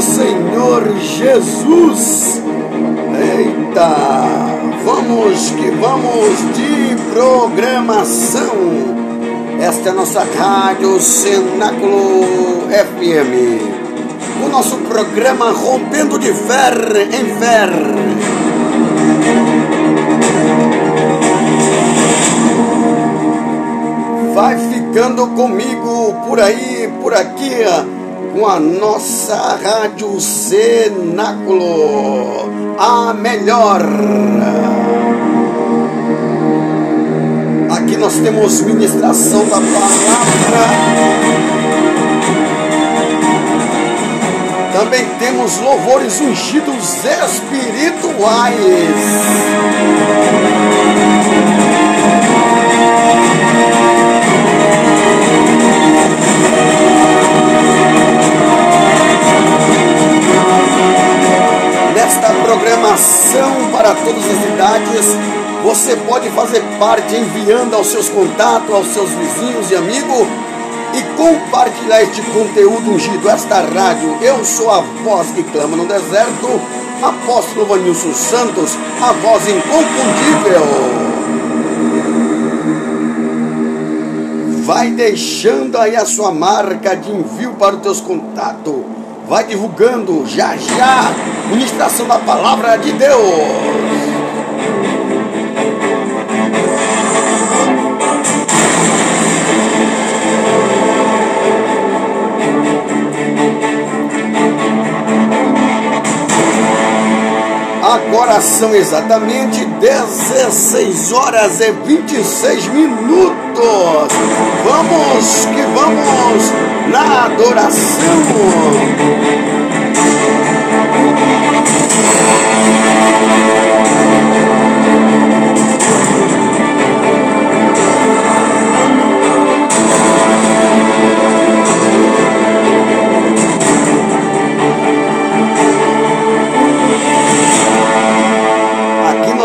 Senhor Jesus. Eita, vamos que vamos de programação. Esta é a nossa rádio Cenáculo FM. O nosso programa Rompendo de Fer em Fer. Vai ficando comigo por aí, por aqui, com a nossa Rádio Cenáculo, a melhor. Aqui nós temos ministração da palavra. Também temos louvores ungidos espirituais. Programação para todas as idades, você pode fazer parte enviando aos seus contatos, aos seus vizinhos e amigos e compartilhar este conteúdo ungido, esta rádio. Eu sou a voz que clama no deserto, apóstolo Vanilson Santos, a voz inconfundível. Vai deixando aí a sua marca de envio para os teus contatos. Vai divulgando já já ministração da palavra de Deus. Agora são exatamente 16 horas e 26 minutos. Vamos que vamos na adoração.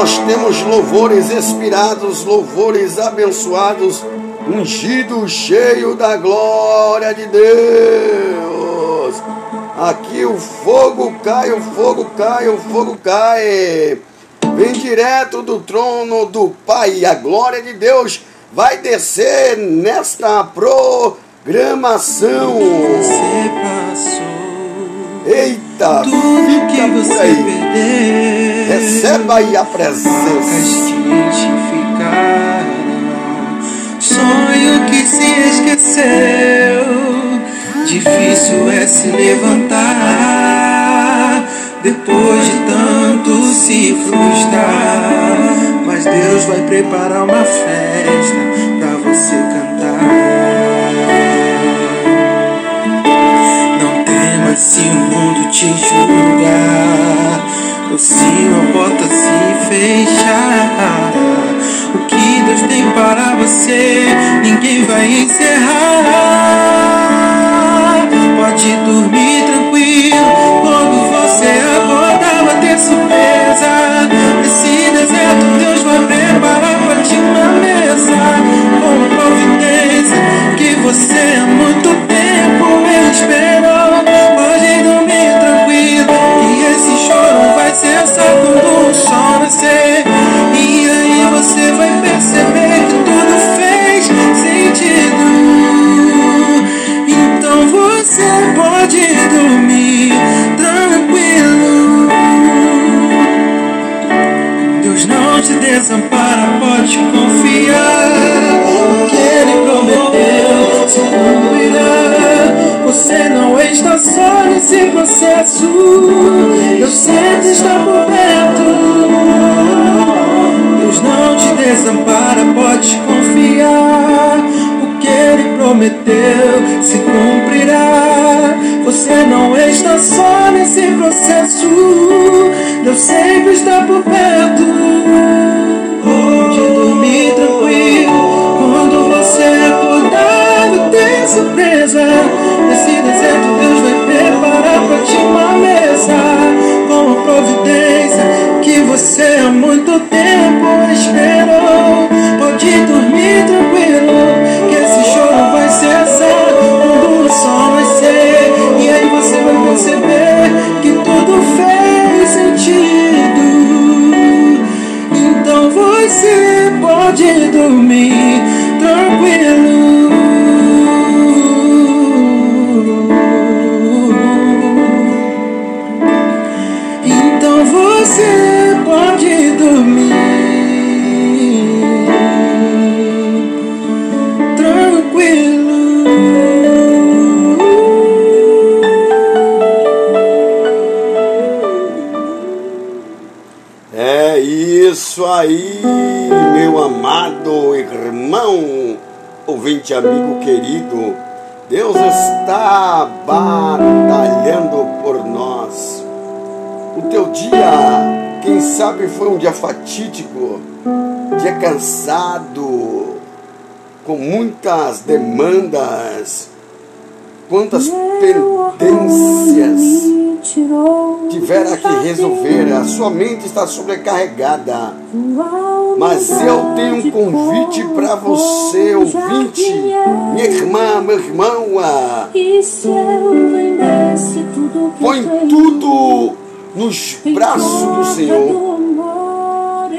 nós temos louvores inspirados, louvores abençoados, ungido, cheio da glória de Deus. Aqui o fogo cai, o fogo cai, o fogo cai. Vem direto do trono do Pai. A glória de Deus vai descer nesta programação. Você passou. Eita, tudo que você perdeu. Receba aí a presença. Sonho que se esqueceu. Difícil é se levantar depois de tanto se frustrar. Mas Deus vai preparar uma festa pra você cantar. se o mundo te julgar, ou se uma porta se fechar, Deus tem para você, ninguém vai encerrar. Pode dormir tranquilo, quando você acordar vai ter surpresa. Você vai perceber que tudo fez sentido. Então você pode dormir tranquilo. Deus não te desampara, pode confiar. Que Ele prometeu se cumprirá. Você não está só nesse processo. Deus sempre está por desampara, pode confiar. O que Ele prometeu se cumprirá. Você não está só nesse processo. você pode dormir tranquilo. Então você pode dormir tranquilo. É isso aí! Ouvinte amigo querido. Deus está batalhando por nós. O teu dia, quem sabe, foi um dia fatídico, dia cansado, com muitas demandas, quantas pendências tiver que resolver, a sua mente está sobrecarregada. Mas eu tenho um convite para você, ouvinte, minha irmã, meu irmão. Põe tudo nos braços do Senhor.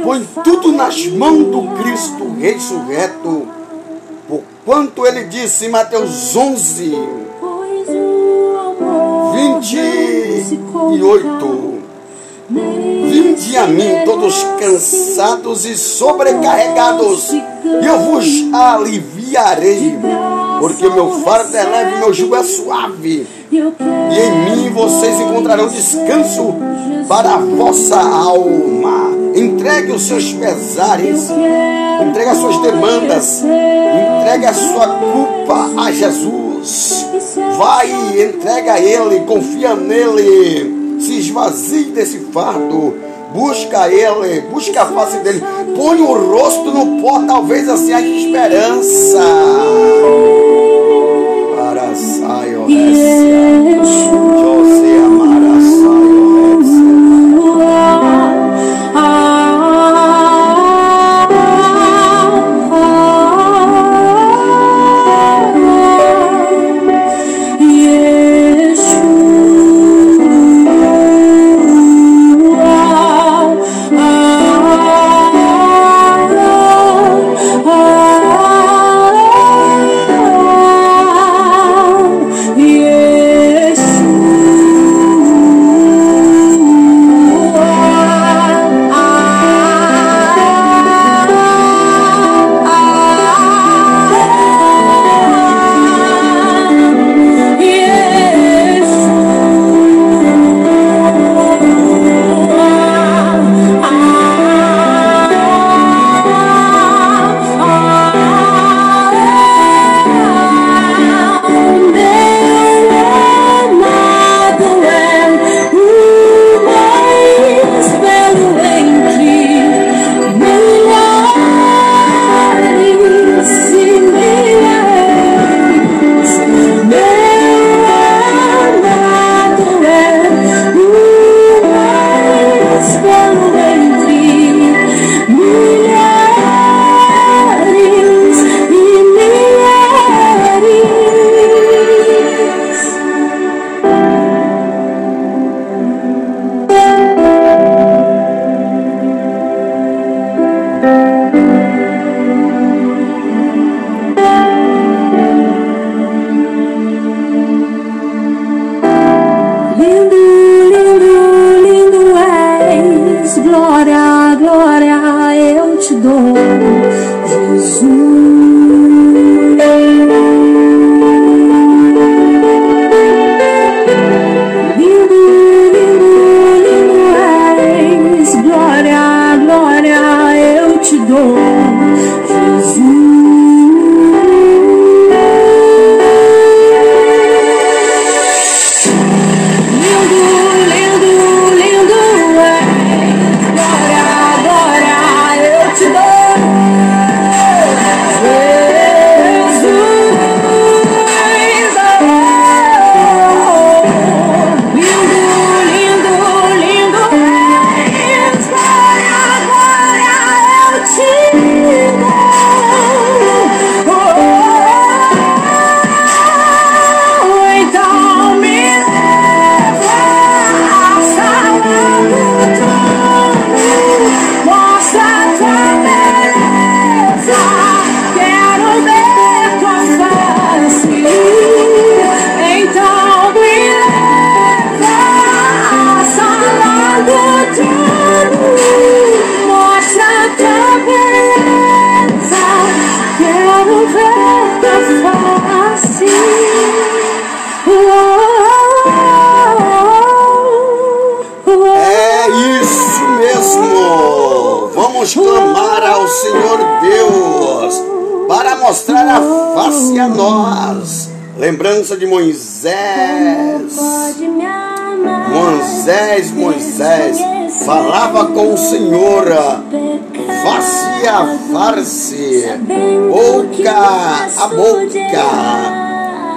Põe tudo nas mãos do Cristo ressurreto. Por quanto ele disse em Mateus 11, 28. Vinde a mim, todos cansados e sobrecarregados, e eu vos aliviarei, porque meu fardo é leve meu jugo é suave, e em mim vocês encontrarão descanso para a vossa alma. Entregue os seus pesares, entregue as suas demandas, entregue a sua culpa a Jesus. Vai, entrega Ele, confia nele, se esvazie desse fardo. Busca Ele, busca a face dele, põe o rosto no pó, talvez assim haja esperança.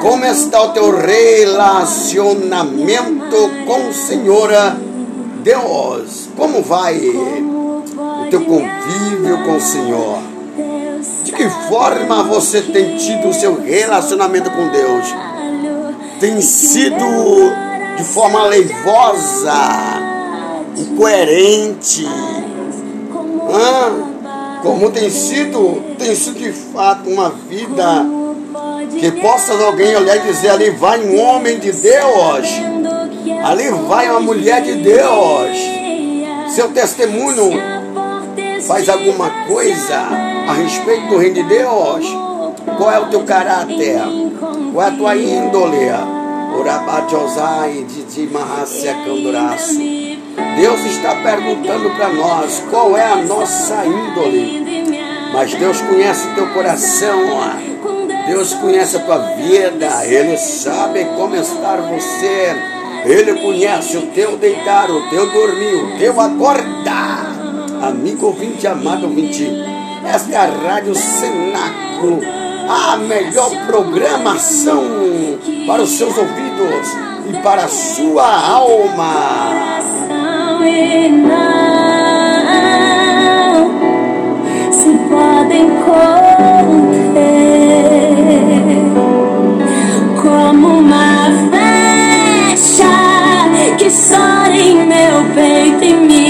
Como está o teu relacionamento com o Senhor Deus? Como vai o teu convívio com o Senhor? De que forma você tem tido o seu relacionamento com Deus? Tem sido de forma leivosa, incoerente? Ah, como tem sido? Tem sido de fato uma vida que possa alguém olhar e dizer: ali vai um homem de Deus, ali vai uma mulher de Deus. Seu testemunho faz alguma coisa a respeito do reino de Deus? Qual é o teu caráter? Qual é a tua índole? De. Deus está perguntando para nós qual é a nossa índole. Mas Deus conhece o teu coração. Deus conhece a tua vida, Ele sabe como está você, Ele conhece o teu deitar, o teu dormir, o teu acordar. Amigo ouvinte, amado ouvinte, esta é a Rádio Cenáculo, a melhor programação para os seus ouvidos e para a sua alma. Se podem conter. Sobe em meu peito e me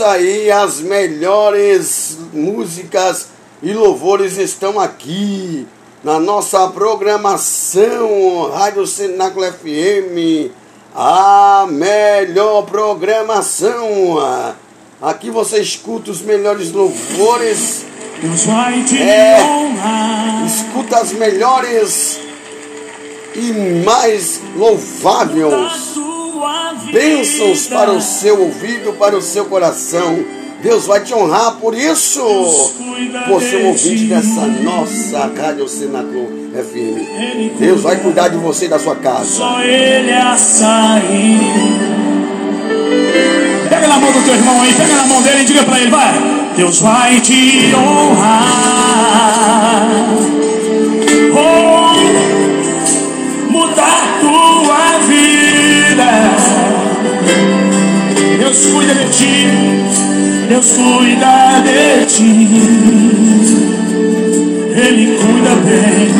as melhores músicas e louvores estão aqui na nossa programação Rádio Cenáculo FM, a melhor programação. Aqui você escuta os melhores louvores. É, escuta as melhores e mais louváveis bênçãos para o seu ouvido, para o seu coração Deus vai te honrar por isso. Por ser ouvinte dessa nossa Rádio Cenáculo FM. Deus vai cuidar de você e da sua casa. Só ele a sair. Pega na mão do teu irmão aí, pega na mão dele e diga para ele, vai. Deus vai te honrar. Oh, Deus cuida de ti. Deus cuida de ti. Ele cuida bem.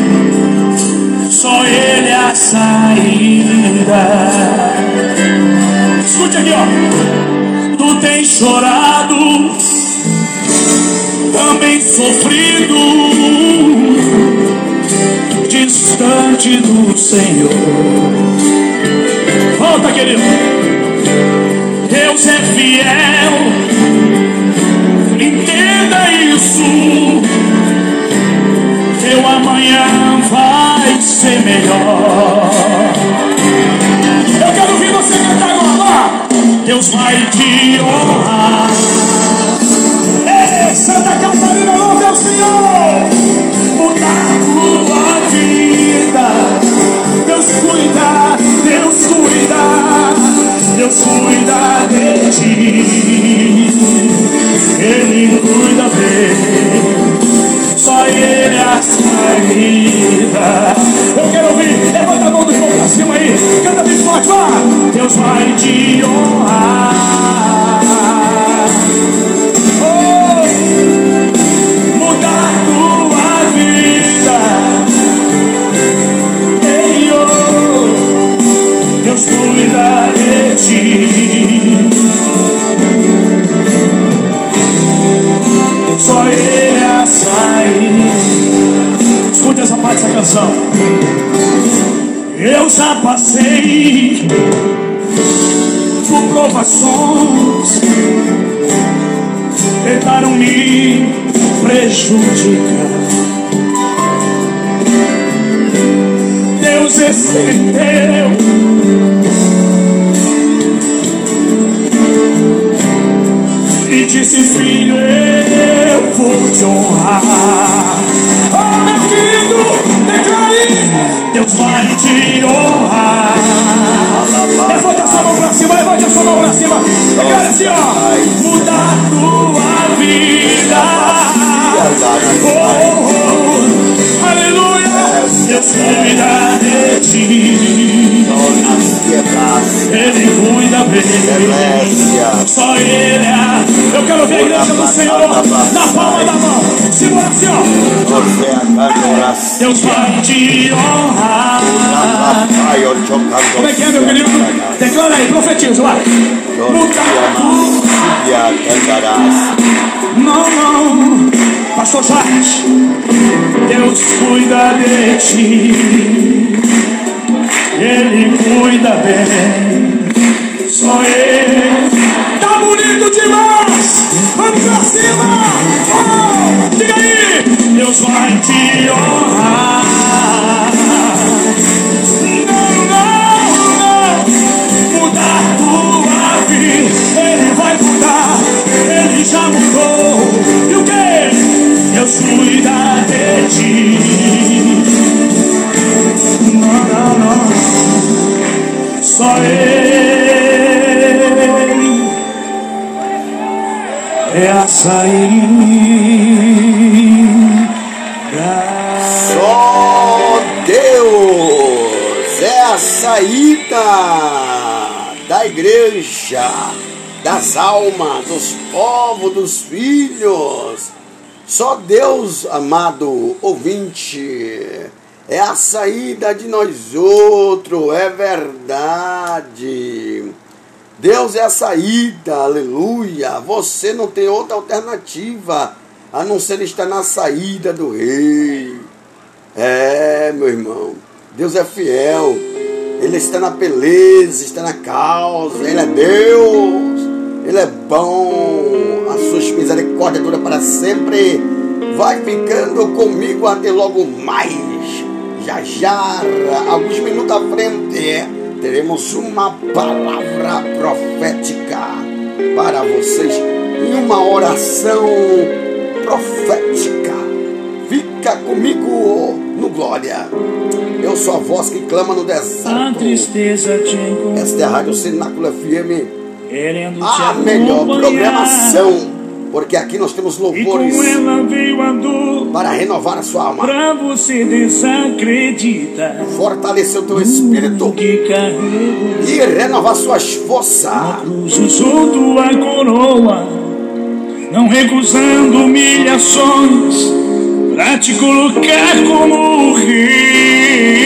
Só Ele é a saída. Escute aqui, ó. Tu tens chorado também sofrido, distante do Senhor. Volta, querido. Deus é fiel, entenda isso. Teu amanhã vai ser melhor. Eu quero ouvir você cantar agora. Deus vai te honrar. Cuida bem. Só Ele é a saída. Eu quero ouvir, levanta a mão do irmão pra cima aí. Canta bem forte, vá. Deus vai te honrar. Já passei por provações, tentaram me prejudicar. Deus estendeu e disse: Filho, eu vou te honrar. Sua mão pra cima, levante a sua mão pra cima. Declare assim: ó, mudar tua vida. Oh, oh, oh. aleluia. Deus cuida de ti. Ele cuida bem. Só Ele é. Eu quero ver a igreja do Senhor na palma da mão. Segura assim, ó. Deus vai te honrar. Que é, meu querido? Declara aí, profetiza, vai. Não, não. Pastor Charles, Deus cuida de ti. Ele cuida bem. Só Ele. Tá bonito demais. Vamos pra cima. Oh, diga aí. Deus vai te honrar. E o que? Deus cuida de ti. Não, não, não. Só Ele. é a saída. Só Deus é a saída da igreja, das almas, dos povos, dos filhos. Só Deus, amado ouvinte, é a saída de nós outros, é verdade. Deus é a saída, aleluia. Você não tem outra alternativa a não ser estar na saída do rei. É, meu irmão, Deus é fiel. Ele está na beleza, está na causa. Ele é Deus. Ele é bom. A sua misericórdia dura para sempre. Vai ficando comigo até logo mais. Já já, alguns minutos à frente teremos uma palavra profética para vocês em uma oração profética. Fica comigo no Glória. Eu sou a voz que clama no deserto. A tristeza te Esta é a Rádio Cenáculo FM. A melhor programação Porque aqui nós temos louvores para renovar a sua alma. Pra você desacredita. Fortalecer o teu espírito e renovar suas forças. Usou tua coroa, não recusando humilhações, pra te colocar como rei.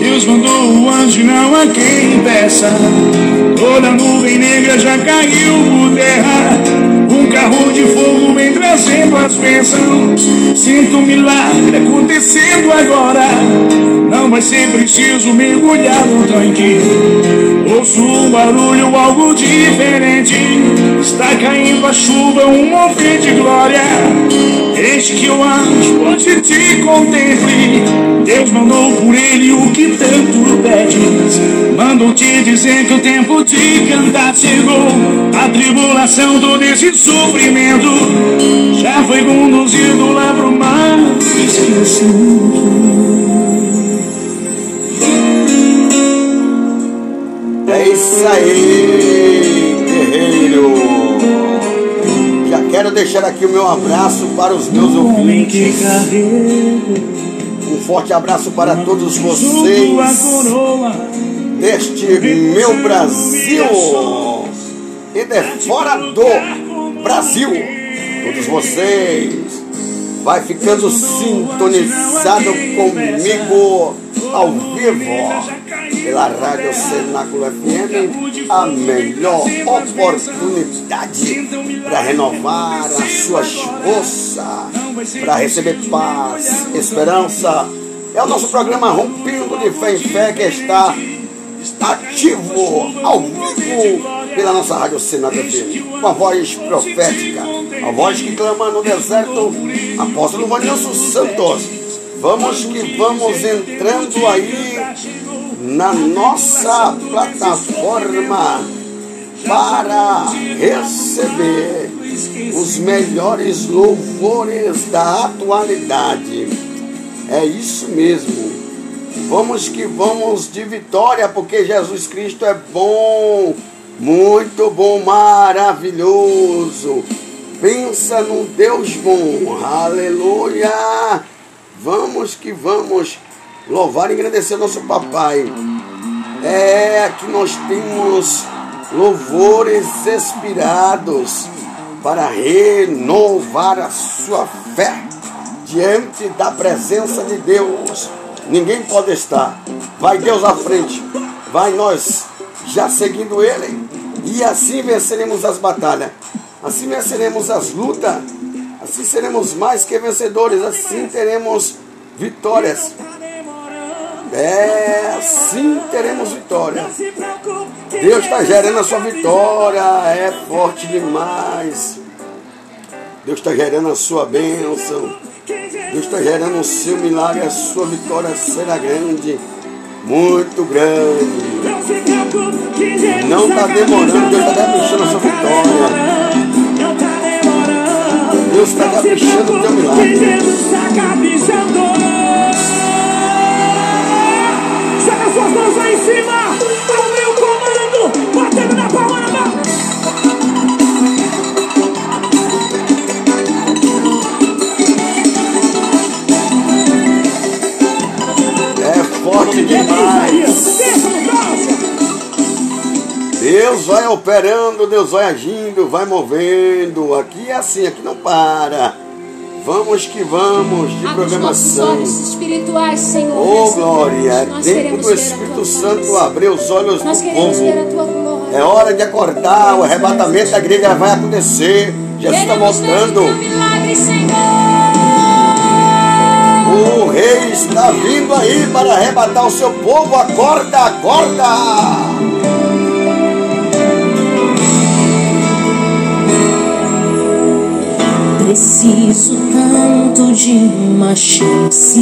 Deus mandou o anjo, não há quem peça. Toda nuvem negra já caiu por terra. Um carro de fogo vem trazendo as bênçãos. Sinto um milagre acontecendo agora. Não vai ser preciso mergulhar no tanque. Ouço um barulho, algo diferente. Está caindo a chuva, um mover de glória. Eis que o anjo hoje te contemple. Deus mandou por ele o que tanto pedes. Mandou te dizer que o tempo de cantar chegou. A tribulação, todo esse sofrimento já foi conduzido lá pro mar. É isso aí, guerreiro. Já quero deixar aqui o meu abraço para os meus ouvintes. Um forte abraço para todos vocês deste meu Brasil. E de fora do Brasil. Todos vocês vai ficando sintonizado comigo ao vivo pela Rádio Cenáculo FM, a melhor oportunidade para renovar as suas forças, para receber paz, esperança. É o nosso programa Rompendo de Fé em Fé que está ativo, ao vivo, pela nossa Rádio Senado FM, com a voz profética, a voz que clama no deserto, apóstolo Vanilson Santos. Vamos que vamos entrando aí na nossa plataforma para receber os melhores louvores da atualidade. É isso mesmo. Vamos que vamos de vitória, porque Jesus Cristo é bom, muito bom, maravilhoso. Pensa num Deus bom, aleluia. Vamos que vamos louvar e agradecer nosso papai. É, aqui nós temos louvores inspirados para renovar a sua fé diante da presença de Deus. Ninguém pode estar. Vai Deus à frente. Vai nós já seguindo Ele. E assim venceremos as batalhas. Assim venceremos as lutas. Assim seremos mais que vencedores. Assim teremos vitórias. É, assim teremos vitória. Deus está gerando a sua vitória, é forte demais. Deus está gerando a sua bênção. Deus está gerando o seu milagre, a sua vitória será grande, muito grande. Não está demorando, Deus está deixando a sua vitória. Deus está caprichando o teu milagre. Deus vai operando, Deus vai agindo, vai movendo. Aqui é assim, aqui não para. Vamos que vamos de Abre programação. Os olhos espirituais, Senhor. Oh, glória. É tempo do Espírito Santo abrir os olhos Nós do povo. É hora de acordar. O arrebatamento da igreja vai acontecer. Jesus está voltando. O rei está vindo aí para arrebatar o seu povo. Acorda, acorda. preciso tanto de uma chance.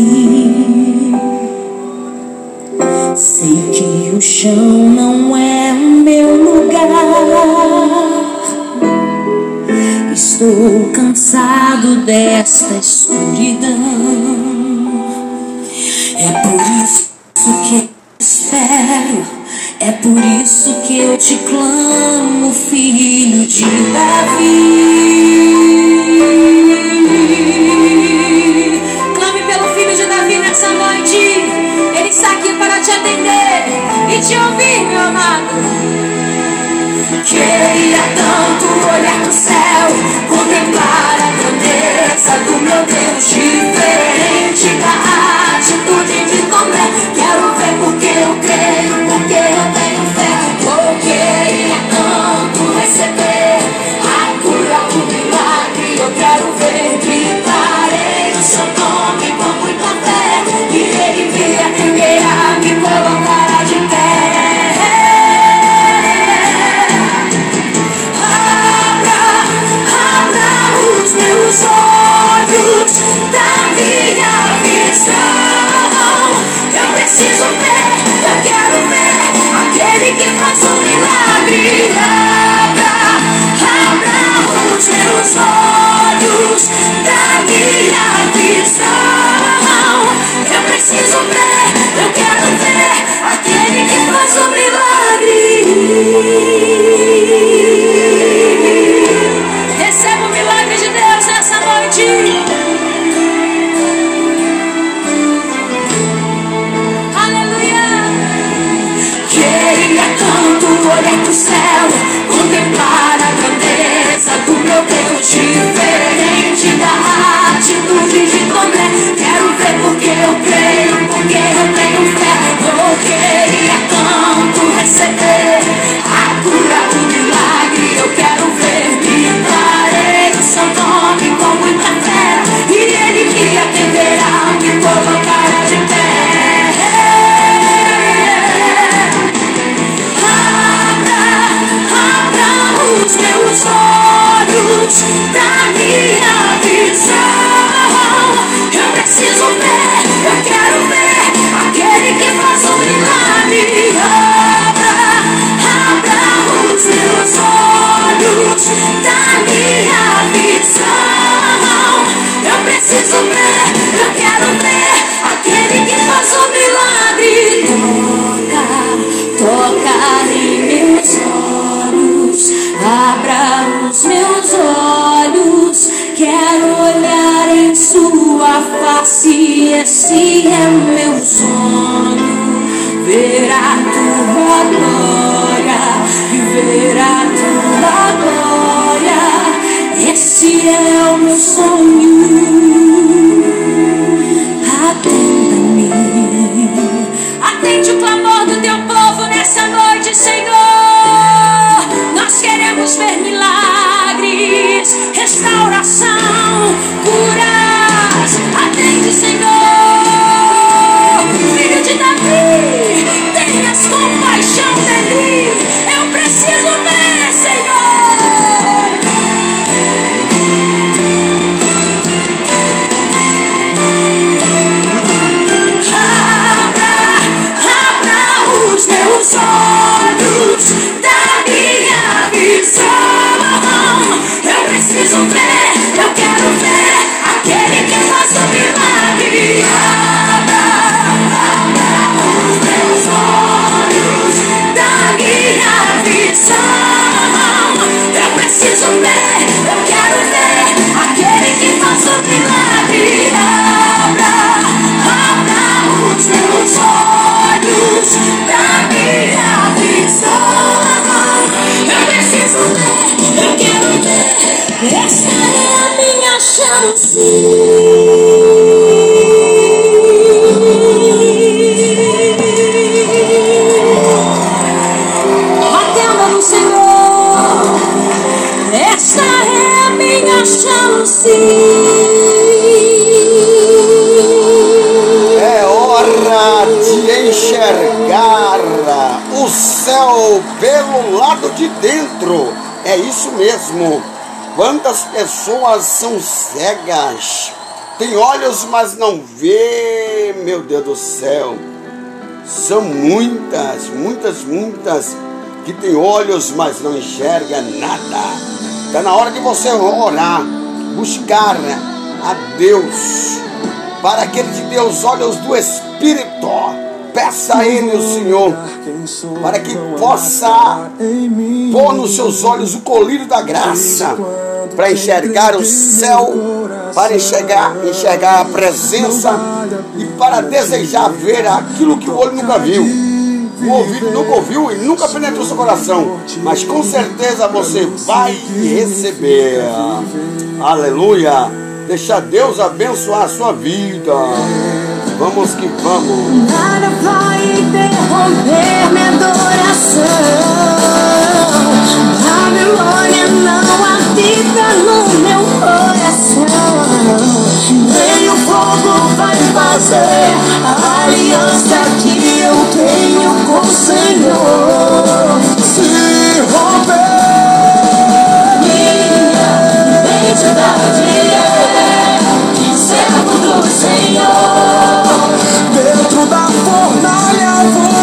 Sei que o chão não é o meu lugar. Estou cansado desta escuridão. É por isso que espero. É por isso que eu te clamo, filho de Davi. os olhos da minha visão. Eu preciso ver, eu quero ver aquele que faz o milagre. Receba o milagre de Deus nessa noite. Aleluia. Queria é tanto olhar o céu quando o meu tempo diferente da atitude de Tomé. Quero ver porque eu creio, porque eu tenho fé. Bloqueia é tanto receber. preciso ver. se é o meu sonho. Atenda-me. Atende o clamor do teu povo nessa noite, Senhor. Essa é a minha chance. É, é hora de enxergar o céu pelo lado de dentro. É isso mesmo. Quantas pessoas são cegas? Tem olhos, mas não vê, meu Deus do céu. São muitas, muitas, muitas que têm olhos, mas não enxerga nada. Está na hora de você orar, buscar a Deus, para que Ele te dê os olhos do Espírito Peça a Ele, o Senhor, para que possa pôr nos seus olhos o colírio da graça, para enxergar o céu, para enxergar, enxergar a presença e para desejar ver aquilo que o olho nunca viu. O ouvido nunca ouviu e nunca penetrou seu coração, mas com certeza você vai receber. Aleluia! Deixa Deus abençoar a sua vida. Vamos que vamos. Nada vai interromper minha adoração. Babilônia não habita no meu coração. Nem o fogo vai fazer a aliança que eu tenho com o Senhor. Se romper dentro da fornalha vou mostrar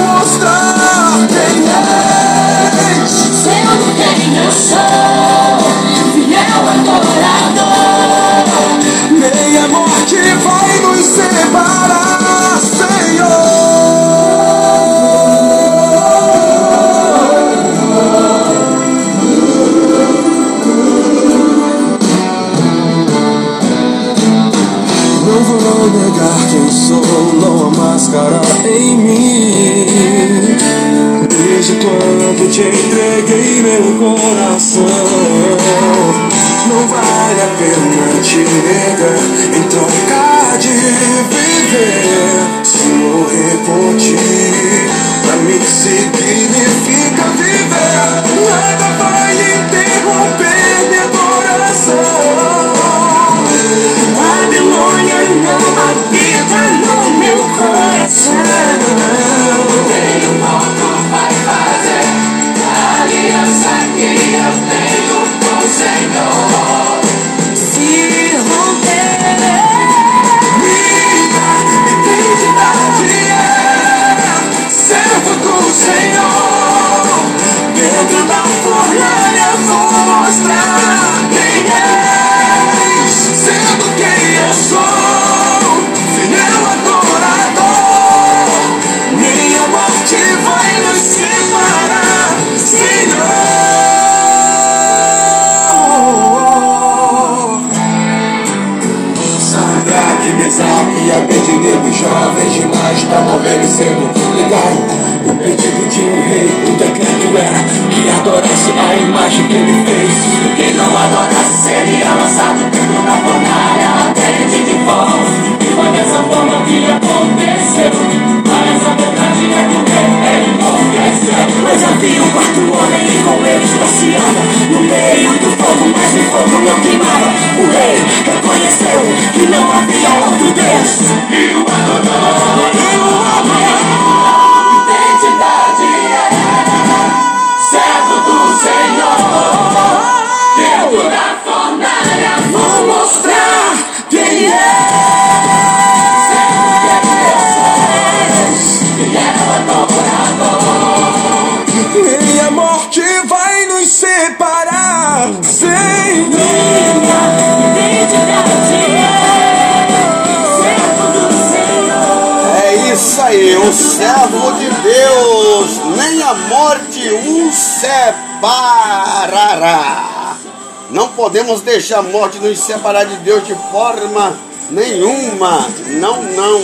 podemos deixar a morte nos separar de Deus de forma nenhuma. Não, não.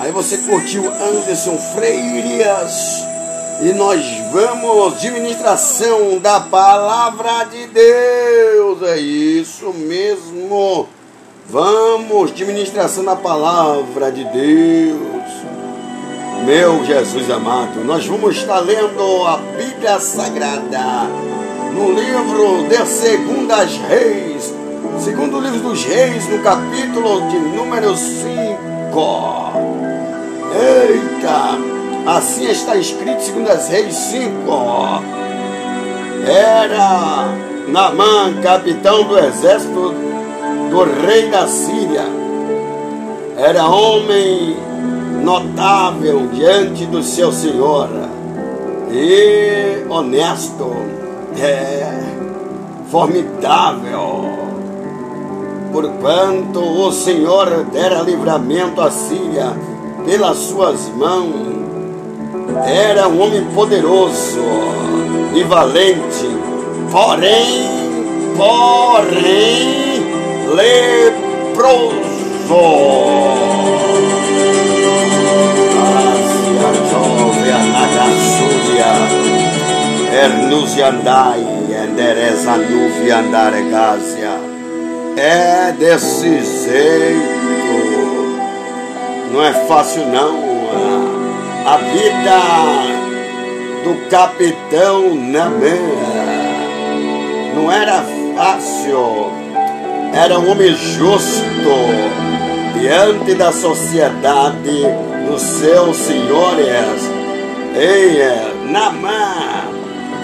Aí você curtiu Anderson Freiras. E nós vamos de ministração da palavra de Deus. É isso mesmo. Vamos de ministração da palavra de Deus. Meu Jesus amado, nós vamos estar lendo a Bíblia Sagrada no livro de Segundas Reis, segundo livro dos Reis, no capítulo de número 5. Eita! Assim está escrito, segundas Reis 5. Era Namã, capitão do exército do rei da Síria. Era homem notável diante do seu senhor e honesto, é formidável. Porquanto o Senhor dera livramento à Síria pelas suas mãos. Era um homem poderoso e valente, porém, porém, leproso. Ernusiandai, endereza nuvem andare É desse jeito. Não é fácil não. A vida do capitão Namã não era fácil. Era um homem justo diante da sociedade dos seus senhores. Ei, Namã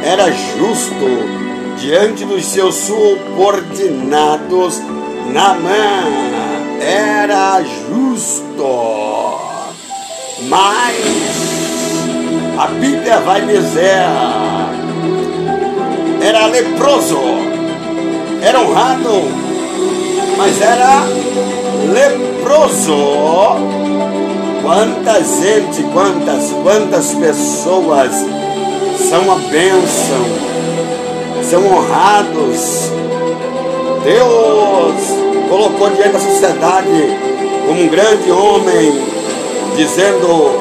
era justo diante dos seus subordinados. Namã era justo. Mas a Bíblia vai dizer: era leproso, era honrado, mas era leproso. Quanta gente, quantas, quantas pessoas são a bênção, são honrados. Deus colocou diante da sociedade como um grande homem, dizendo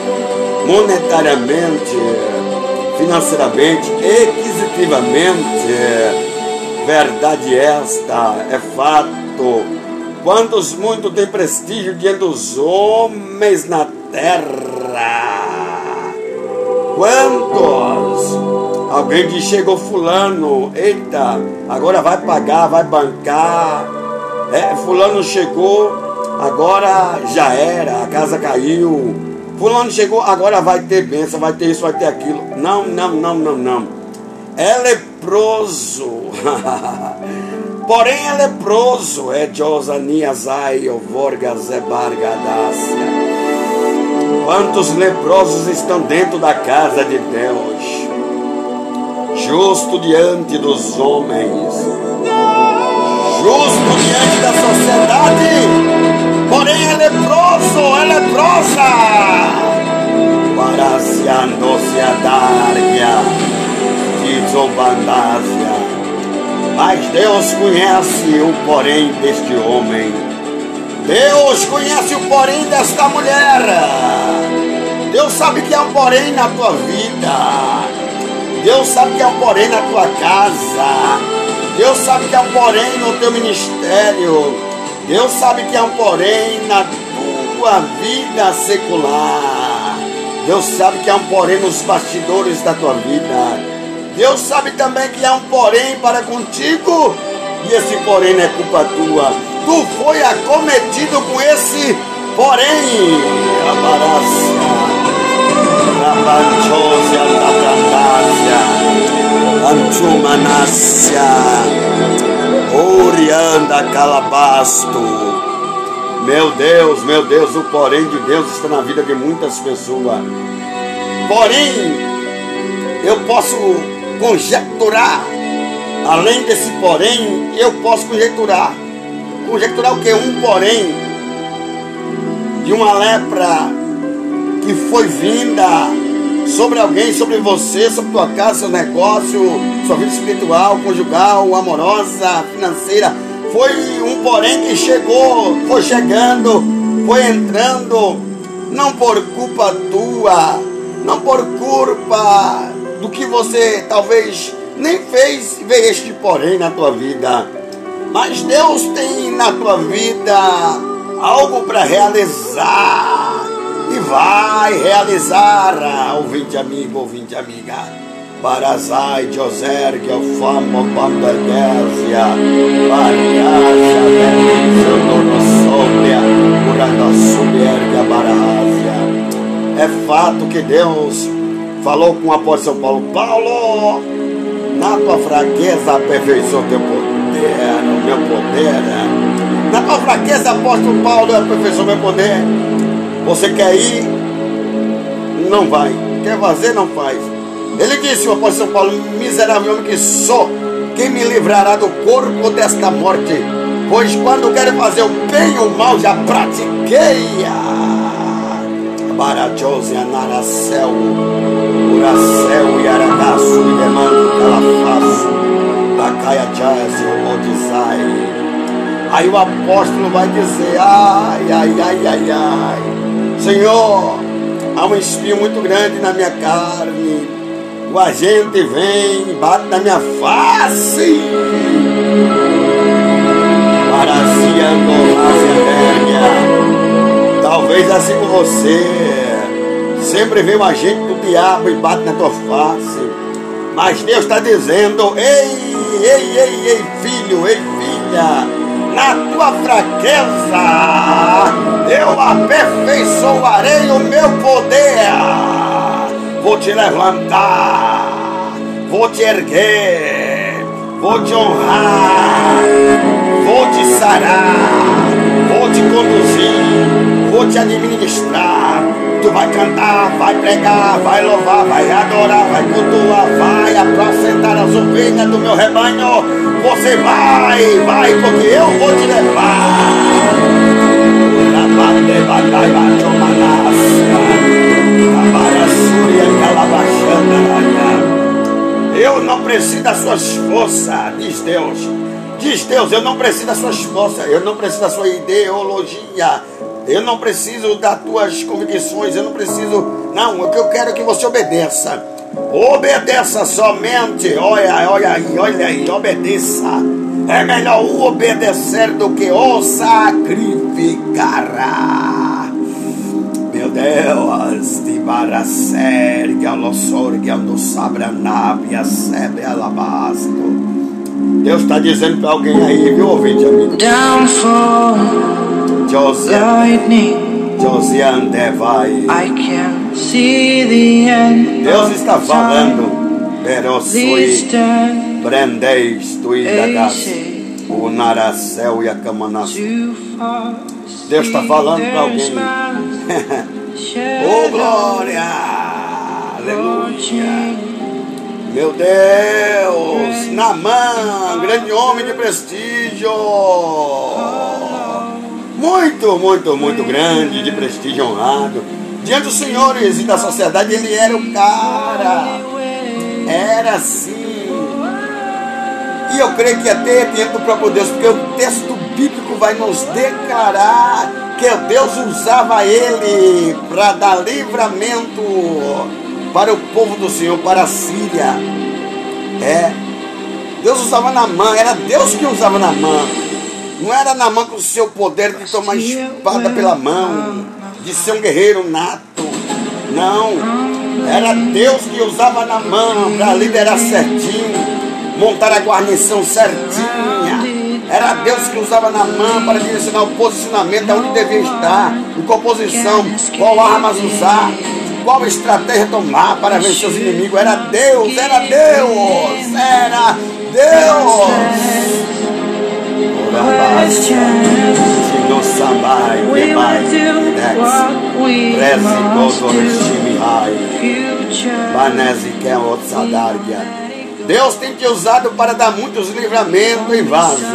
monetariamente, financeiramente, equisitivamente, verdade esta, é fato. Quantos muito têm prestígio diante dos homens na terra? Quantos? Alguém que chegou fulano, eita, agora vai pagar, vai bancar. É, fulano chegou, agora já era, a casa caiu. Fulano chegou, agora vai ter bênção, vai ter isso, vai ter aquilo. Não, não, não, não, não. É leproso. Porém é leproso, é Josaniasai, Vorgas, Bargadácia. Quantos leprosos estão dentro da casa de Deus? Justo diante dos homens, justo diante da sociedade, porém é leproso, é leprosa. Paraciando-se a darga, Tizobandácia. Mas Deus conhece o porém deste homem. Deus conhece o porém desta mulher. Deus sabe que há um porém na tua vida. Deus sabe que há um porém na tua casa. Deus sabe que há um porém no teu ministério. Deus sabe que há um porém na tua vida secular. Deus sabe que há um porém nos bastidores da tua vida. Deus sabe também que há um porém para contigo, e esse porém não é culpa tua. Tu foi acometido com esse porém. Abarácia, Rabanchosia, Labrandácia, Anchumanácia, Orianda Calabasto. Meu Deus, meu Deus, o porém de Deus está na vida de muitas pessoas. Porém, eu posso conjecturar. Além desse porém, eu posso conjecturar. Conjecturar o que? Um porém de uma lepra que foi vinda sobre alguém, sobre você, sobre tua casa, seu negócio, sua vida espiritual, conjugal, amorosa, financeira. Foi um porém que chegou, foi chegando, foi entrando, não por culpa tua, não por culpa do que você talvez nem fez ver este porém na tua vida. Mas Deus tem na tua vida algo para realizar e vai realizar, ouvinte amigo, ouvinte amiga. Barazai, Joser, que é o famo Pambergésia, Bargásia, Sononossóbria, Uranossubierga, Barásia. É fato que Deus falou com o apóstolo Paulo: Paulo, na tua fraqueza aperfeiçoa teu poder, o meu poder. Na tua fraqueza, apóstolo Paulo, aperfeiçoa meu poder. Você quer ir? Não vai. Quer fazer? Não faz. Ele disse, o apóstolo Paulo: Miserável homem que sou, quem me livrará do corpo desta morte? Pois quando quero fazer o bem ou o mal, já pratiquei. Barajose Anaracel, Uracel Aragaço e Demando Calafaço, Dacaia Jazz Odisai. Aí o apóstolo vai dizer: ai, ai, ai, ai, ai, Senhor, há um espinho muito grande na minha carne. O agente vem bate na minha face. Paraciando Talvez assim com você. Sempre vem um agente do diabo e bate na tua face. Mas Deus está dizendo: ei, ei, ei, ei, filho, ei, filha na tua fraqueza eu aperfeiçoarei o meu poder. Vou te levantar, vou te erguer, vou te honrar, vou te sarar, vou te conduzir, vou te administrar. Tu vai cantar, vai pregar, vai louvar, vai adorar, vai cultuar, vai apacentar as ovelhas do meu rebanho você vai, vai, porque eu vou te levar. Eu não preciso das suas forças, diz Deus. Diz Deus, eu não preciso das suas forças, eu não preciso da sua ideologia, eu não preciso das tuas convicções, eu não preciso. Não, o que eu quero é que você obedeça. Obedeça somente. Olha, olha aí, olha aí, obedeça. É melhor o obedecer do que o sacrificar. Meu Deus, de baracer, que alossor, que ando sabranapia, sebe alabasto. Deus está dizendo para alguém aí, viu, ouvinte, amigo? Downfall, lightning, Josiane Devai. I can see the end. Deus está falando. Verosui, This time Brendeis, Tuidagas, say o Naracel e a Camanaçu. Deus está falando para alguém. Oh, glória! Aleluia! Meu Deus! Namã, grande homem de prestígio! Muito, muito, muito grande, de prestígio honrado. Diante dos senhores e da sociedade, ele era o cara. Era assim. E eu creio que até diante do próprio Deus, porque o texto bíblico vai nos declarar que Deus usava ele para dar livramento para o povo do Senhor, para a Síria. É. Deus usava na mão, era Deus que usava na mão. Não era na mão com o seu poder de tomar espada pela mão, de ser um guerreiro nato. Não. Era Deus que usava na mão para liderar certinho, montar a guarnição certinha. Era Deus que usava na mão para direcionar o posicionamento aonde devia estar, em composição, qual armas usar, qual estratégia tomar para vencer os inimigos. Era Deus, era Deus, era Deus. Sambai, banese. Deus tem te usado para dar muitos livramentos em vaso.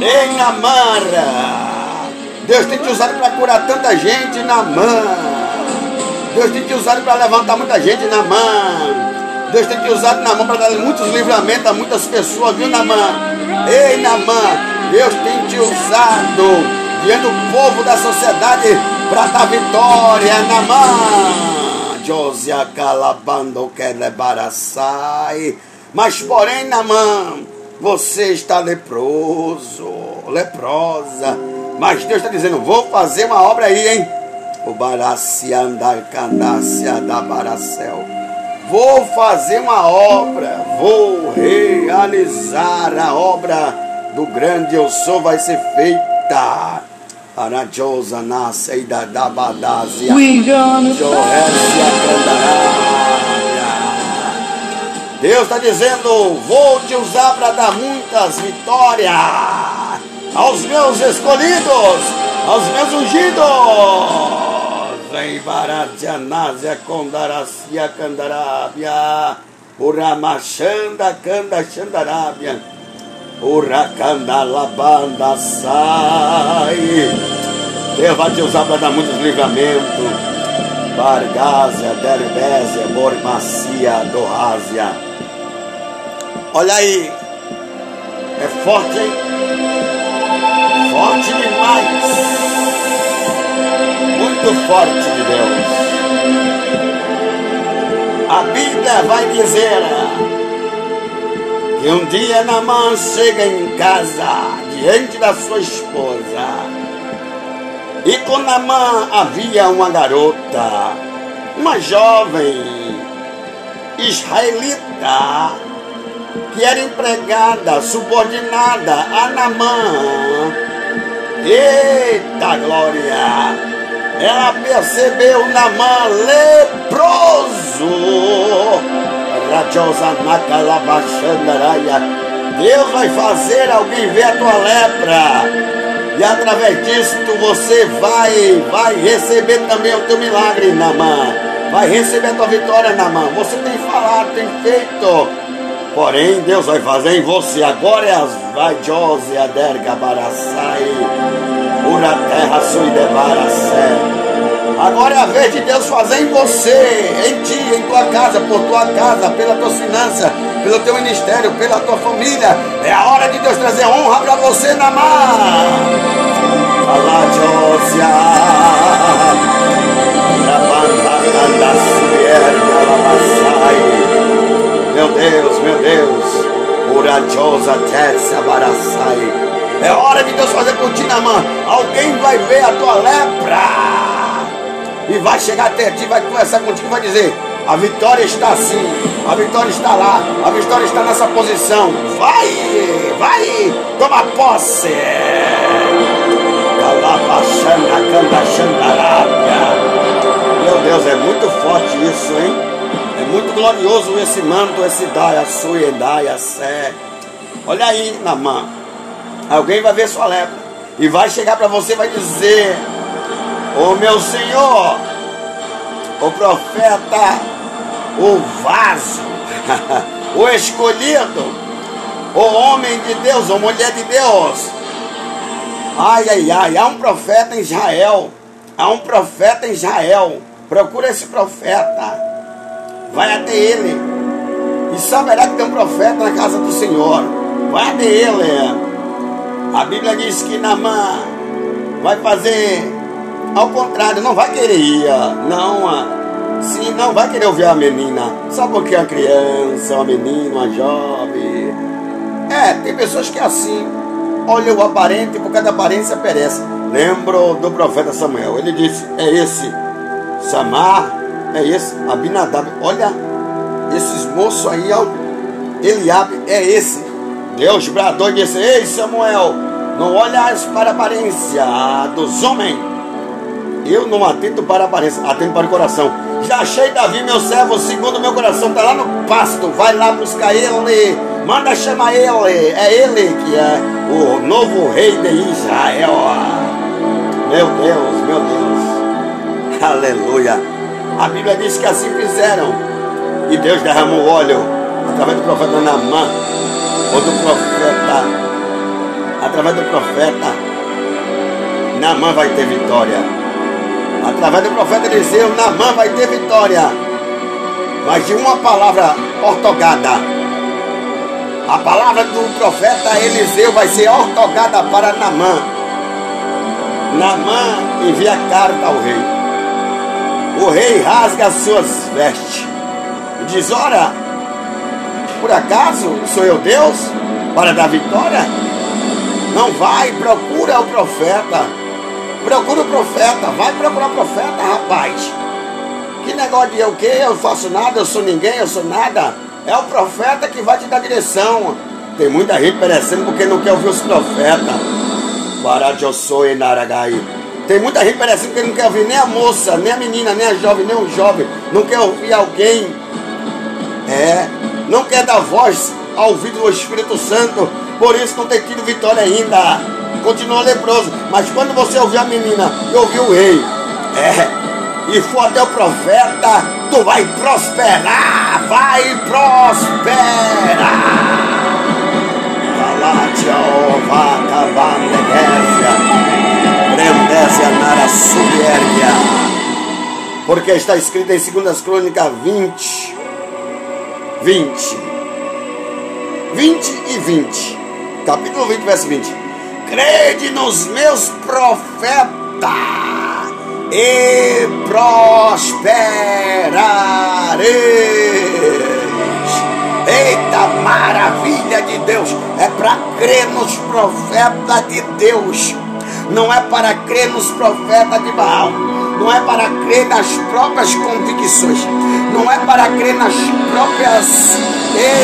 Em Namara. Deus tem te usado para curar tanta gente na mão. Deus tem te usado para levantar muita gente na mão. Deus tem te usado na mão para dar muitos livramentos a muitas pessoas, viu, Namã? Ei, Namã, Deus tem te usado diante do povo da sociedade para dar vitória, Namã. Josia calabando kelebaraçai. Mas, porém, Namã, você está leproso, leprosa. Mas Deus está dizendo: vou fazer uma obra aí, hein? O Baracianda Candácia da Baracel. Vou fazer uma obra, vou realizar a obra do grande eu sou, vai ser feita. Arajosa nasce da da Candarária. Deus está dizendo: vou te usar para dar muitas vitórias aos meus escolhidos, aos meus ungidos. Vem Baradianásia Condaracia Candarábia, Uramachanda Canda Xandarábia, Uracandalabanda sai. Deus vai te usar para dar muitos livramentos. Bargásia, Derbésia, Bormacia, Dorrásia. Olha aí. É forte, hein? Forte demais. Muito forte de Deus. A Bíblia vai dizer que um dia Namã chega em casa diante da sua esposa. E com Namã havia uma garota, uma jovem israelita, que era empregada, subordinada a Namã. Eita glória! Ela percebeu Namã leproso Radiosa Nakalabachandaraia. Deus vai fazer alguém ver a tua lepra. E através disso você vai, vai receber também o teu milagre na mão. Vai receber a tua vitória na mão. Você tem falado, tem feito. Porém, Deus vai fazer em você. Agora é as vajose aderga baraçai. Ura terra sui de Agora é a vez de Deus fazer em você, em ti, em tua casa, por tua casa, pela tua finança, pelo teu ministério, pela tua família. É a hora de Deus trazer honra para você na mão. Meu Deus, meu Deus. Urajosa Tessa Barassai. É hora de Deus fazer ti na mão. Alguém vai ver a tua lepra e vai chegar até ti, vai conversar contigo, vai dizer: a vitória está assim, a vitória está lá, a vitória está nessa posição. Vai, vai, toma posse. Meu Deus, é muito forte isso, hein? É muito glorioso esse manto, esse daia, sua, daia, sé. Olha aí na mão. Alguém vai ver sua lepra e vai chegar para você e vai dizer: o meu Senhor, o profeta, o vaso, o escolhido, o homem de Deus, a mulher de Deus. Ai, ai, ai, há um profeta em Israel, há um profeta em Israel. Procura esse profeta, vai até ele e saberá que tem um profeta na casa do Senhor. Vai até ele. A Bíblia diz que Namã vai fazer ao contrário, não vai querer ir. Não, sim, não vai querer ouvir a menina. Só porque é uma criança, uma menina, uma jovem. É, tem pessoas que é assim. Olha o aparente, por cada aparência perece. Lembro do profeta Samuel. Ele disse: É esse Samar, é esse Abinadab. Olha, esses moços aí, Eliabe, é esse. Deus bradou e disse: Ei Samuel, não olhas para a aparência dos homens eu não atento para a aparência, atento para o coração. Já achei Davi, meu servo, segundo meu coração, está lá no pasto. Vai lá buscar ele, manda chamar ele. É ele que é o novo rei de Israel. Meu Deus, meu Deus. Aleluia. A Bíblia diz que assim fizeram. E Deus derramou óleo através do profeta Namã, ou do profeta, através do profeta. Namã vai ter vitória através do profeta Eliseu, Namã vai ter vitória. Mas de uma palavra ortogada. A palavra do profeta Eliseu vai ser ortogada para Namã. Namã envia carta ao rei. O rei rasga as suas vestes e diz: Ora, por acaso sou eu Deus para dar vitória? Não vai, procura o profeta Procura o profeta, vai procurar o profeta, rapaz. Que negócio de eu o quê? Eu faço nada, eu sou ninguém, eu sou nada. É o profeta que vai te dar direção. Tem muita gente perecendo porque não quer ouvir os profetas. Barajosoi Naragai. Tem muita gente perecendo porque não quer ouvir nem a moça, nem a menina, nem a jovem, nem o jovem. Não quer ouvir alguém. É. Não quer dar voz ao ouvido do Espírito Santo. Por isso não tem tido vitória ainda continua leproso. Mas quando você ouvir a menina e ouvir o rei, é, e for até o profeta, tu vai prosperar, vai prosperar. Porque está escrito em 2 Crônicas 20, 20, 20 e 20, capítulo 20, verso 20. Crede nos meus profetas e prosperareis. Eita maravilha de Deus! É para crer nos profetas de Deus, não é para crer nos profetas de Baal, não é para crer nas próprias convicções, não é para crer nas próprias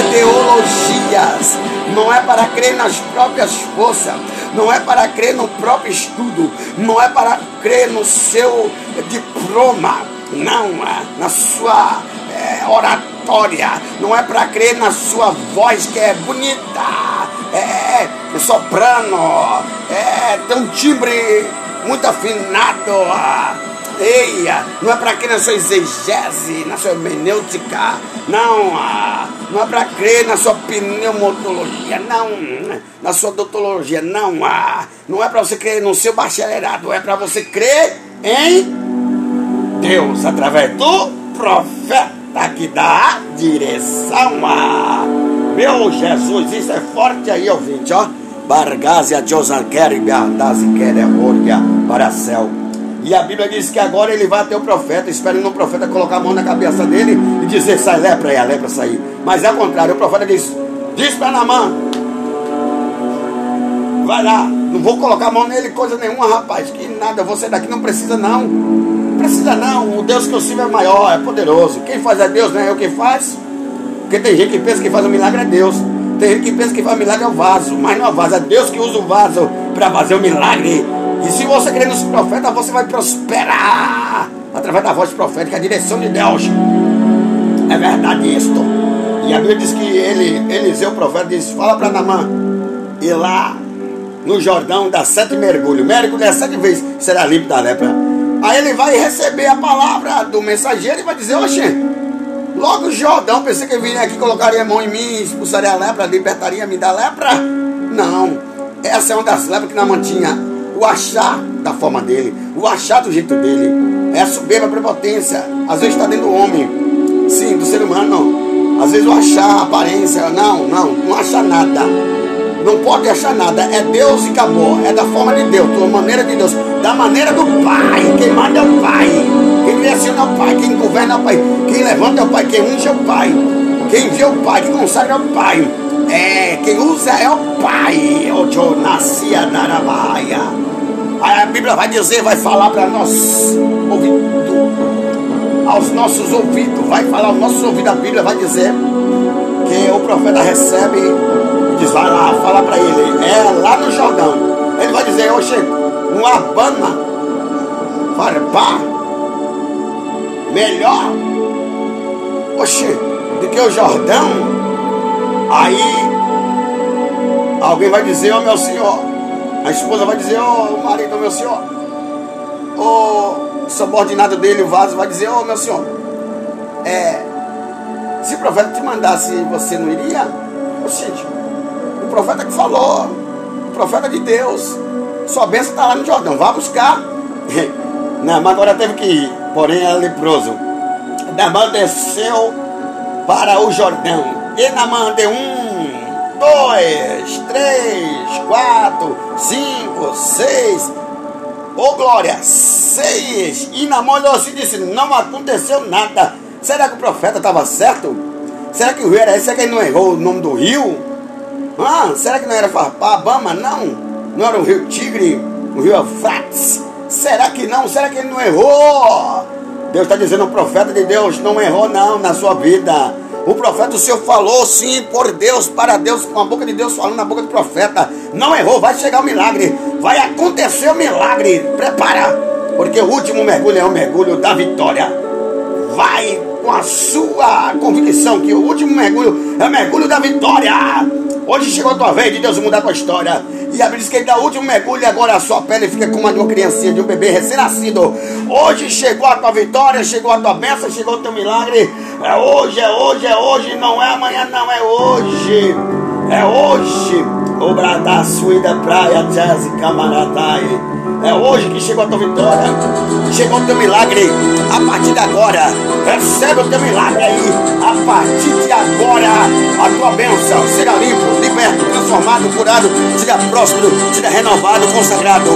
ideologias, não é para crer nas próprias forças, não é para crer no próprio estudo, não é para crer no seu diploma, não, é na sua é, oratória, não é para crer na sua voz que é bonita, é, é soprano, é, tem um timbre muito afinado. Eia, não é para crer na sua exegese, na sua hermenêutica, não, não é para crer na sua pneumologia, não, na sua doutologia, não, não é para você crer no seu bacharelado, é para você crer em Deus através do profeta que dá a direção. Ah, meu Jesus, isso é forte aí, ouvinte, ó. Bargásia Josanqueribia, Daziqueremoria, para céu. E a Bíblia diz que agora ele vai até o profeta, esperando o profeta colocar a mão na cabeça dele e dizer, sai lepra, e a lepra sair. Mas é o contrário, o profeta diz, diz para Namã, vai lá, não vou colocar a mão nele coisa nenhuma, rapaz, que nada, você daqui não precisa não precisa não, o Deus que eu sirvo é maior, é poderoso. Quem faz é Deus, não é eu quem faz. Porque tem gente que pensa que faz o milagre é Deus. Tem gente que pensa que faz o milagre é o vaso, mas não é o vaso, é Deus que usa o vaso para fazer o milagre. E se você crer nos profetas, você vai prosperar através da voz profética, a direção de Deus. É verdade isto. E a Bíblia diz que ele, Eliseu, o profeta, diz: fala para Namã, ir lá no Jordão dá sete mergulhos. Mergulho é sete vezes, será limpo da lepra. Aí ele vai receber a palavra do mensageiro e vai dizer, oxe, logo Jordão, pensei que ele vinha aqui, colocaria a mão em mim, expulsaria a lepra, libertaria-me da lepra. Não, essa é uma das lepras que não mantinha o achar da forma dele, o achar do jeito dele. É a soberba, a prepotência, às vezes está dentro do homem, sim, do ser humano. Às vezes o achar, a aparência, não, não, não acha nada. Não pode achar nada. É Deus e acabou. É da forma de Deus, da maneira de Deus, da maneira do Pai. Quem manda é o Pai. Quem direciona é o Pai. Quem governa é o Pai. Quem levanta é o Pai. Quem unge é o Pai. Quem vê é o Pai. Quem consagra é o Pai. É, quem usa é o Pai. O nascia Narabaia. Aí a Bíblia vai dizer, vai falar para nós, ouvido, aos nossos ouvidos, vai falar aos nossos ouvidos, a Bíblia vai dizer que o profeta recebe diz, vai lá, fala para ele, é lá no Jordão. Ele vai dizer, oxe, no Abana, Farbá, melhor, oxe, do que o Jordão. Aí, alguém vai dizer, ó oh, meu senhor, a esposa vai dizer, ó oh, marido, meu senhor, o subordinado dele, o vaso, vai dizer, ó oh, meu senhor, é, se o profeta te mandasse, você não iria? Oxe, profeta que falou, o profeta de Deus. Sua bênção está lá no Jordão, vá buscar. Naamã agora teve que ir, porém é leproso. Naamã desceu para o Jordão. E Naamã deu um, dois, três, quatro, cinco, seis. Ô oh, glória, seis. E Naamã olhou assim e disse: Não aconteceu nada. Será que o profeta estava certo? Será que o rio era esse? Será que ele não errou o nome do rio? Ah, será que não era Farpabama? Não. Não era o rio Tigre, o rio Eufrates? Será que não? Será que ele não errou? Deus está dizendo, o profeta de Deus não errou não na sua vida. O profeta, o Senhor falou sim por Deus, para Deus, com a boca de Deus falando na boca do profeta. Não errou, vai chegar o milagre, vai acontecer o milagre. Prepara, porque o último mergulho é o mergulho da vitória. Vai com a sua convicção que o último mergulho é o mergulho da vitória. Hoje chegou a tua vez de Deus mudar a tua história. E a Bíblia diz que ele dá o último mergulho e agora a sua pele fica como a de uma criancinha, de um bebê recém-nascido. Hoje chegou a tua vitória, chegou a tua bênção, chegou o teu milagre. É hoje, é hoje, é hoje, não é amanhã, não, é hoje. É hoje. O Bradá, Suída, Praia, Jazz, Camaratai. É hoje que chegou a tua vitória. Chegou o teu milagre. A partir de agora, recebe o teu milagre aí. A partir de agora, a tua bênção será limpo, liberto, transformado, curado, seja próspero, seja renovado, consagrado,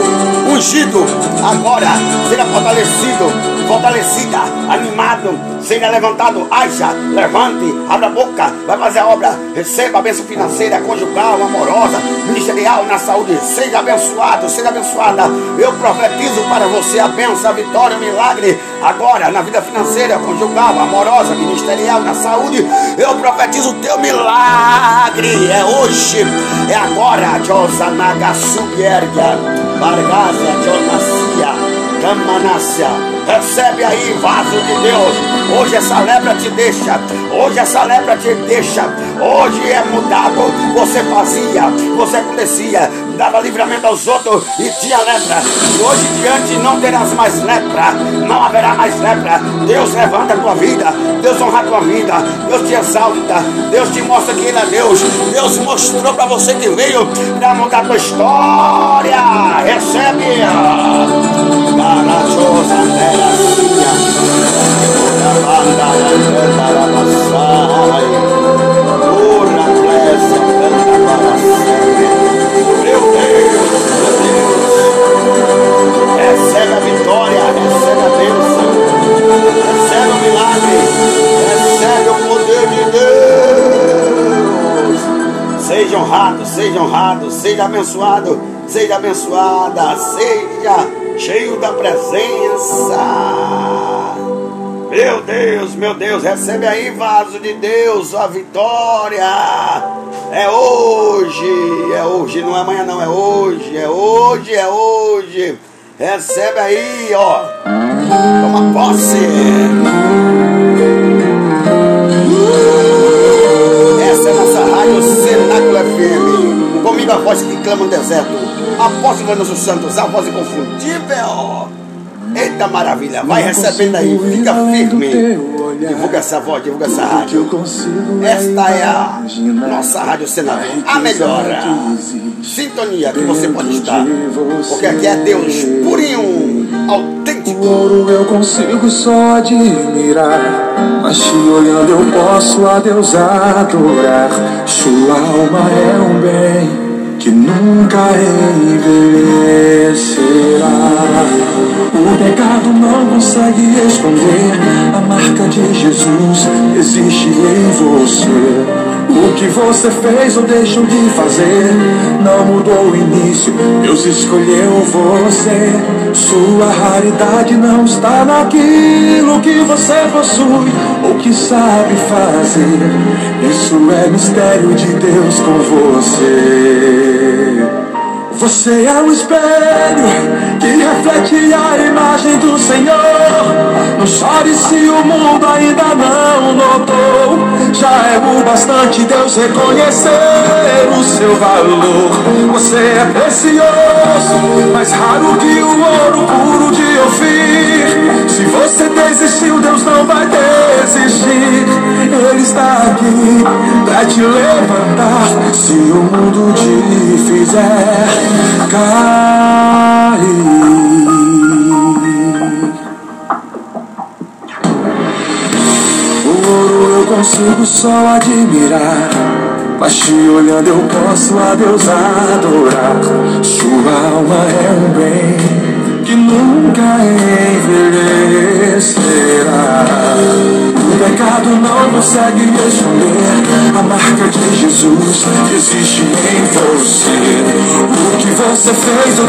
ungido. Agora, será fortalecido fortalecida, animado, seja levantado, haja, levante, abra a boca, vai fazer a obra, receba a bênção financeira, conjugal, amorosa, ministerial, na saúde, seja abençoado, seja abençoada. Eu profetizo para você a bênção, a vitória, o milagre, agora na vida financeira, conjugal, amorosa, ministerial, na saúde. Eu profetizo o teu milagre, é hoje, é agora, Josanaga Subierga, Bargaza, Jonasia. Camanácia. Recebe aí, vaso de Deus. Hoje essa lepra te deixa. Hoje essa lepra te deixa. Hoje é mudado. Você fazia, você acontecia, dava livramento aos outros e tinha lepra. Hoje diante não terás mais lepra. Não haverá mais lepra. Deus levanta a tua vida. Deus honra a tua vida. Deus te exalta. Deus te mostra que Ele é Deus. Deus mostrou para você que veio para mudar a tua história. Recebe. Carachosa, Recebe a vitória, recebe a bênção. Recebe o milagre. Recebe o poder de Deus. Seja honrado, seja honrado, seja abençoado, seja abençoada, seja cheio da presença. Meu Deus, meu Deus, recebe aí, vaso de Deus, a vitória. É hoje, é hoje, não é amanhã, não, é hoje, é hoje, é hoje. Recebe aí, ó. Toma posse. Essa é a nossa rádio Cenáculo FM. Comigo a voz que clama no deserto. Apóstolo nossos santos, a voz inconfundível. Eita maravilha, vai recebendo aí, fica firme. Divulga essa voz, divulga essa rádio. Esta é a nossa Rádio Senado, a melhor sintonia que você pode estar. Porque aqui é Deus purinho, autêntico. O ouro eu consigo só admirar, mas te olhando eu posso a Deus adorar. Sua alma é um bem que nunca envelhecerá. O pecado não consegue esconder a marca de Jesus existe em você. O que você fez ou deixou de fazer não mudou o início. Deus escolheu você. Sua raridade não está naquilo que você possui ou que sabe fazer. Isso é mistério de Deus com você. Você é um espelho que reflete a imagem do Senhor. Não chore se o mundo ainda não notou. Já é o bastante Deus reconhecer o seu valor. Você é precioso, mais raro que o ouro puro de Ofir. Se você desistiu, Deus não vai desistir. Ele está aqui pra te levantar. Se o mundo te fizer cair. O ouro eu consigo só admirar. Mas te olhando eu posso a Deus adorar. Sua alma é um bem que nunca envelhecerá. O pecado não consegue esconder a marca de Jesus existe em você. O que você fez ou